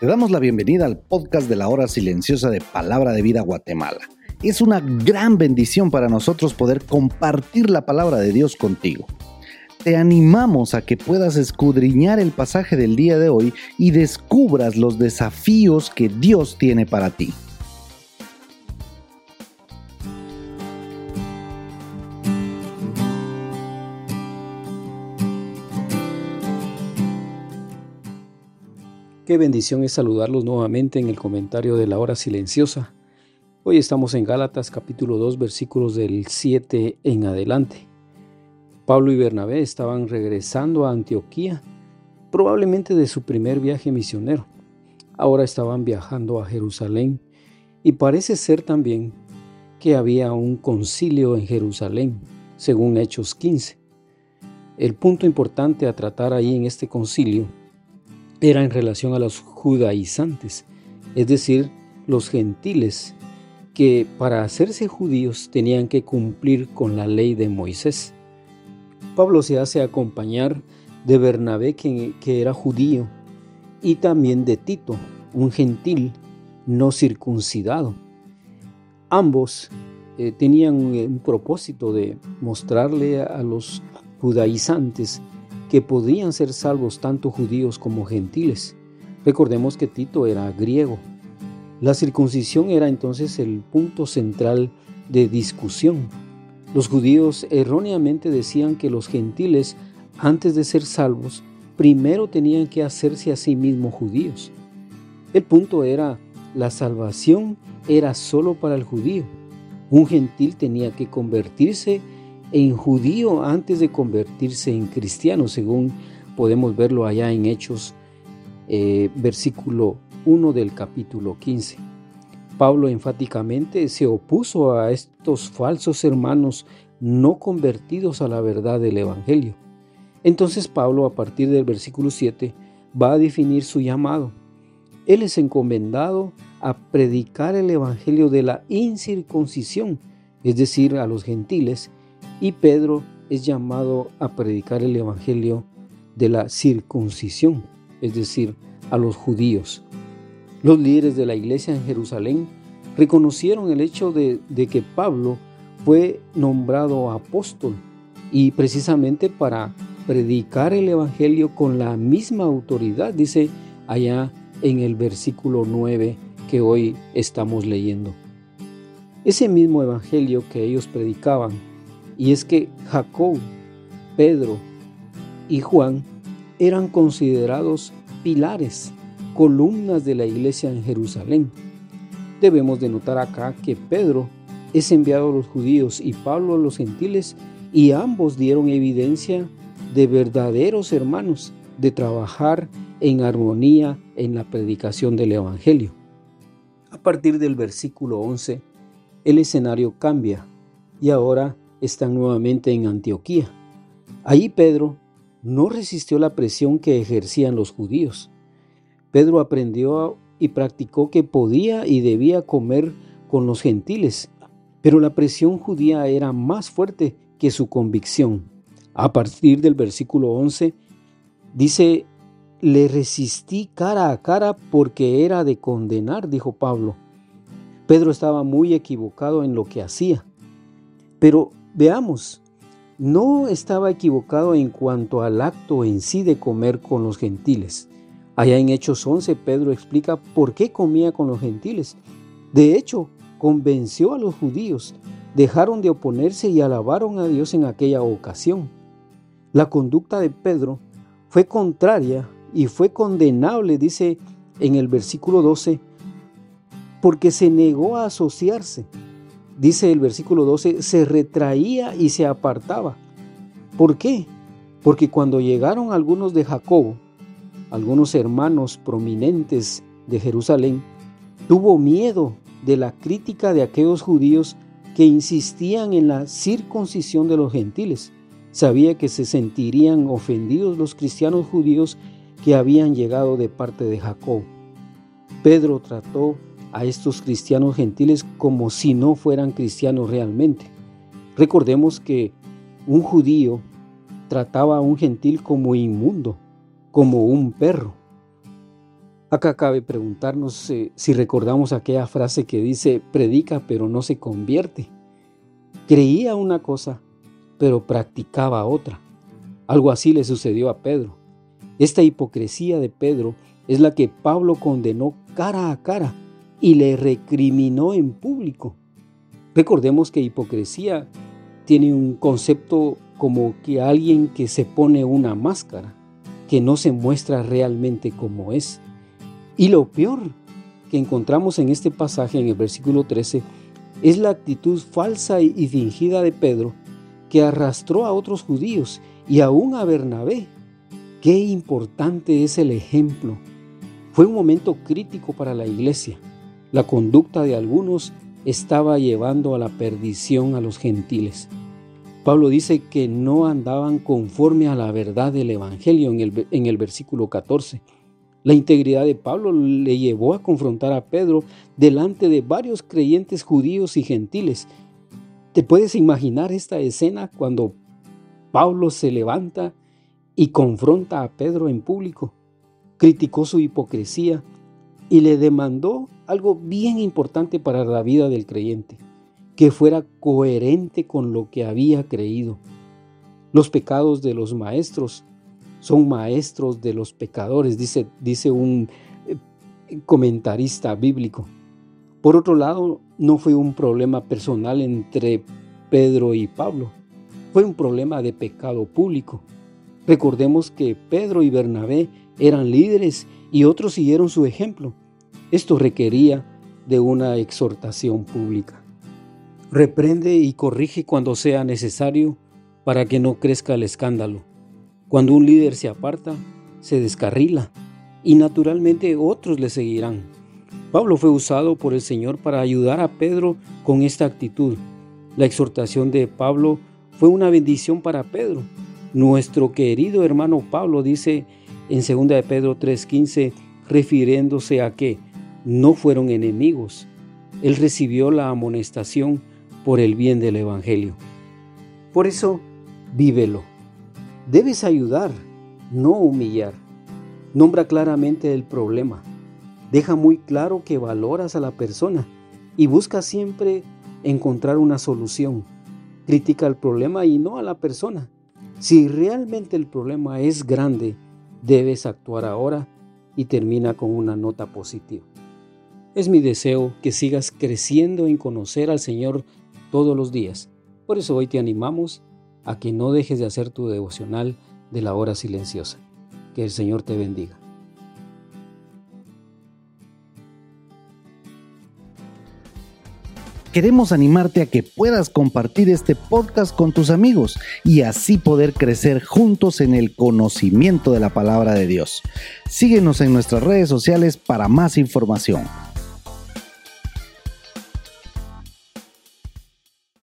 Te damos la bienvenida al podcast de la hora silenciosa de Palabra de Vida Guatemala. Es una gran bendición para nosotros poder compartir la palabra de Dios contigo. Te animamos a que puedas escudriñar el pasaje del día de hoy y descubras los desafíos que Dios tiene para ti. Qué bendición es saludarlos nuevamente en el comentario de la hora silenciosa. Hoy estamos en Gálatas capítulo 2 versículos del 7 en adelante. Pablo y Bernabé estaban regresando a Antioquía, probablemente de su primer viaje misionero. Ahora estaban viajando a Jerusalén y parece ser también que había un concilio en Jerusalén, según Hechos 15. El punto importante a tratar ahí en este concilio era en relación a los judaizantes, es decir, los gentiles que para hacerse judíos tenían que cumplir con la ley de Moisés. Pablo se hace acompañar de Bernabé, que, era judío, y también de Tito, un gentil no circuncidado. Ambos eh, tenían un propósito de mostrarle a los judaizantes que podían ser salvos tanto judíos como gentiles. Recordemos que Tito era griego. La circuncisión era entonces el punto central de discusión. Los judíos erróneamente decían que los gentiles, antes de ser salvos, primero tenían que hacerse a sí mismos judíos. El punto era, la salvación era solo para el judío. Un gentil tenía que convertirse en judío antes de convertirse en cristiano, según podemos verlo allá en Hechos, eh, versículo 1 del capítulo 15. Pablo enfáticamente se opuso a estos falsos hermanos no convertidos a la verdad del Evangelio. Entonces Pablo a partir del versículo 7 va a definir su llamado. Él es encomendado a predicar el Evangelio de la incircuncisión, es decir, a los gentiles, y Pedro es llamado a predicar el Evangelio de la circuncisión, es decir, a los judíos. Los líderes de la iglesia en Jerusalén reconocieron el hecho de, que Pablo fue nombrado apóstol y precisamente para predicar el Evangelio con la misma autoridad, dice allá en el versículo 9 que hoy estamos leyendo. Ese mismo Evangelio que ellos predicaban y es que Jacob, Pedro y Juan eran considerados pilares, columnas de la iglesia en Jerusalén. Debemos de notar acá que Pedro es enviado a los judíos y Pablo a los gentiles y ambos dieron evidencia de verdaderos hermanos, de trabajar en armonía en la predicación del Evangelio. A partir del versículo 11, el escenario cambia y ahora están nuevamente en Antioquía. Ahí Pedro no resistió la presión que ejercían los judíos. Pedro aprendió y practicó que podía y debía comer con los gentiles, pero la presión judía era más fuerte que su convicción. A partir del versículo 11 dice le resistí cara a cara porque era de condenar, dijo Pablo. Pedro estaba muy equivocado en lo que hacía. Pero veamos, no estaba equivocado en cuanto al acto en sí de comer con los gentiles. Allá en Hechos 11, Pedro explica por qué comía con los gentiles. De hecho, convenció a los judíos, dejaron de oponerse y alabaron a Dios en aquella ocasión. La conducta de Pedro fue contraria y fue condenable, dice en el versículo 12, porque se negó a asociarse. Dice el versículo 12, se retraía y se apartaba. ¿Por qué? Porque cuando llegaron algunos de Jacobo, algunos hermanos prominentes de Jerusalén, tuvo miedo de la crítica de aquellos judíos que insistían en la circuncisión de los gentiles. Sabía que se sentirían ofendidos los cristianos judíos que habían llegado de parte de Jacob. Pedro trató a estos cristianos gentiles como si no fueran cristianos realmente. Recordemos que un judío trataba a un gentil como inmundo, como un perro. Acá cabe preguntarnos eh, si recordamos aquella frase que dice, predica pero no se convierte. Creía una cosa, pero practicaba otra. Algo así le sucedió a Pedro. Esta hipocresía de Pedro es la que Pablo condenó cara a cara y le recriminó en público. Recordemos que hipocresía tiene un concepto como que alguien que se pone una máscara, que no se muestra realmente como es. Y lo peor que encontramos en este pasaje, en el versículo 13, es la actitud falsa y fingida de Pedro que arrastró a otros judíos y aún a Bernabé. Qué importante es el ejemplo. Fue un momento crítico para la iglesia. La conducta de algunos estaba llevando a la perdición a los gentiles. Pablo dice que no andaban conforme a la verdad del Evangelio en el, en el versículo 14. La integridad de Pablo le llevó a confrontar a Pedro delante de varios creyentes judíos y gentiles. ¿Te puedes imaginar esta escena cuando Pablo se levanta y confronta a Pedro en público? Criticó su hipocresía y le demandó algo bien importante para la vida del creyente, que fuera coherente con lo que había creído. Los pecados de los maestros son maestros de los pecadores, dice, dice un eh, comentarista bíblico. Por otro lado, no fue un problema personal entre Pedro y Pablo, fue un problema de pecado público. Recordemos que Pedro y Bernabé eran líderes y otros siguieron su ejemplo. Esto requería de una exhortación pública. Reprende y corrige cuando sea necesario para que no crezca el escándalo. Cuando un líder se aparta, se descarrila y naturalmente otros le seguirán. Pablo fue usado por el Señor para ayudar a Pedro con esta actitud. La exhortación de Pablo fue una bendición para Pedro. Nuestro querido hermano Pablo dice en 2 de Pedro 3:15, refiriéndose a que no fueron enemigos. Él recibió la amonestación por el bien del Evangelio. Por eso, vívelo. Debes ayudar, no humillar. Nombra claramente el problema. Deja muy claro que valoras a la persona y busca siempre encontrar una solución. Critica el problema y no a la persona. Si realmente el problema es grande, debes actuar ahora y termina con una nota positiva. Es mi deseo que sigas creciendo en conocer al Señor todos los días. Por eso hoy te animamos a que no dejes de hacer tu devocional de la hora silenciosa. Que el Señor te bendiga. Queremos animarte a que puedas compartir este podcast con tus amigos y así poder crecer juntos en el conocimiento de la palabra de Dios. Síguenos en nuestras redes sociales para más información.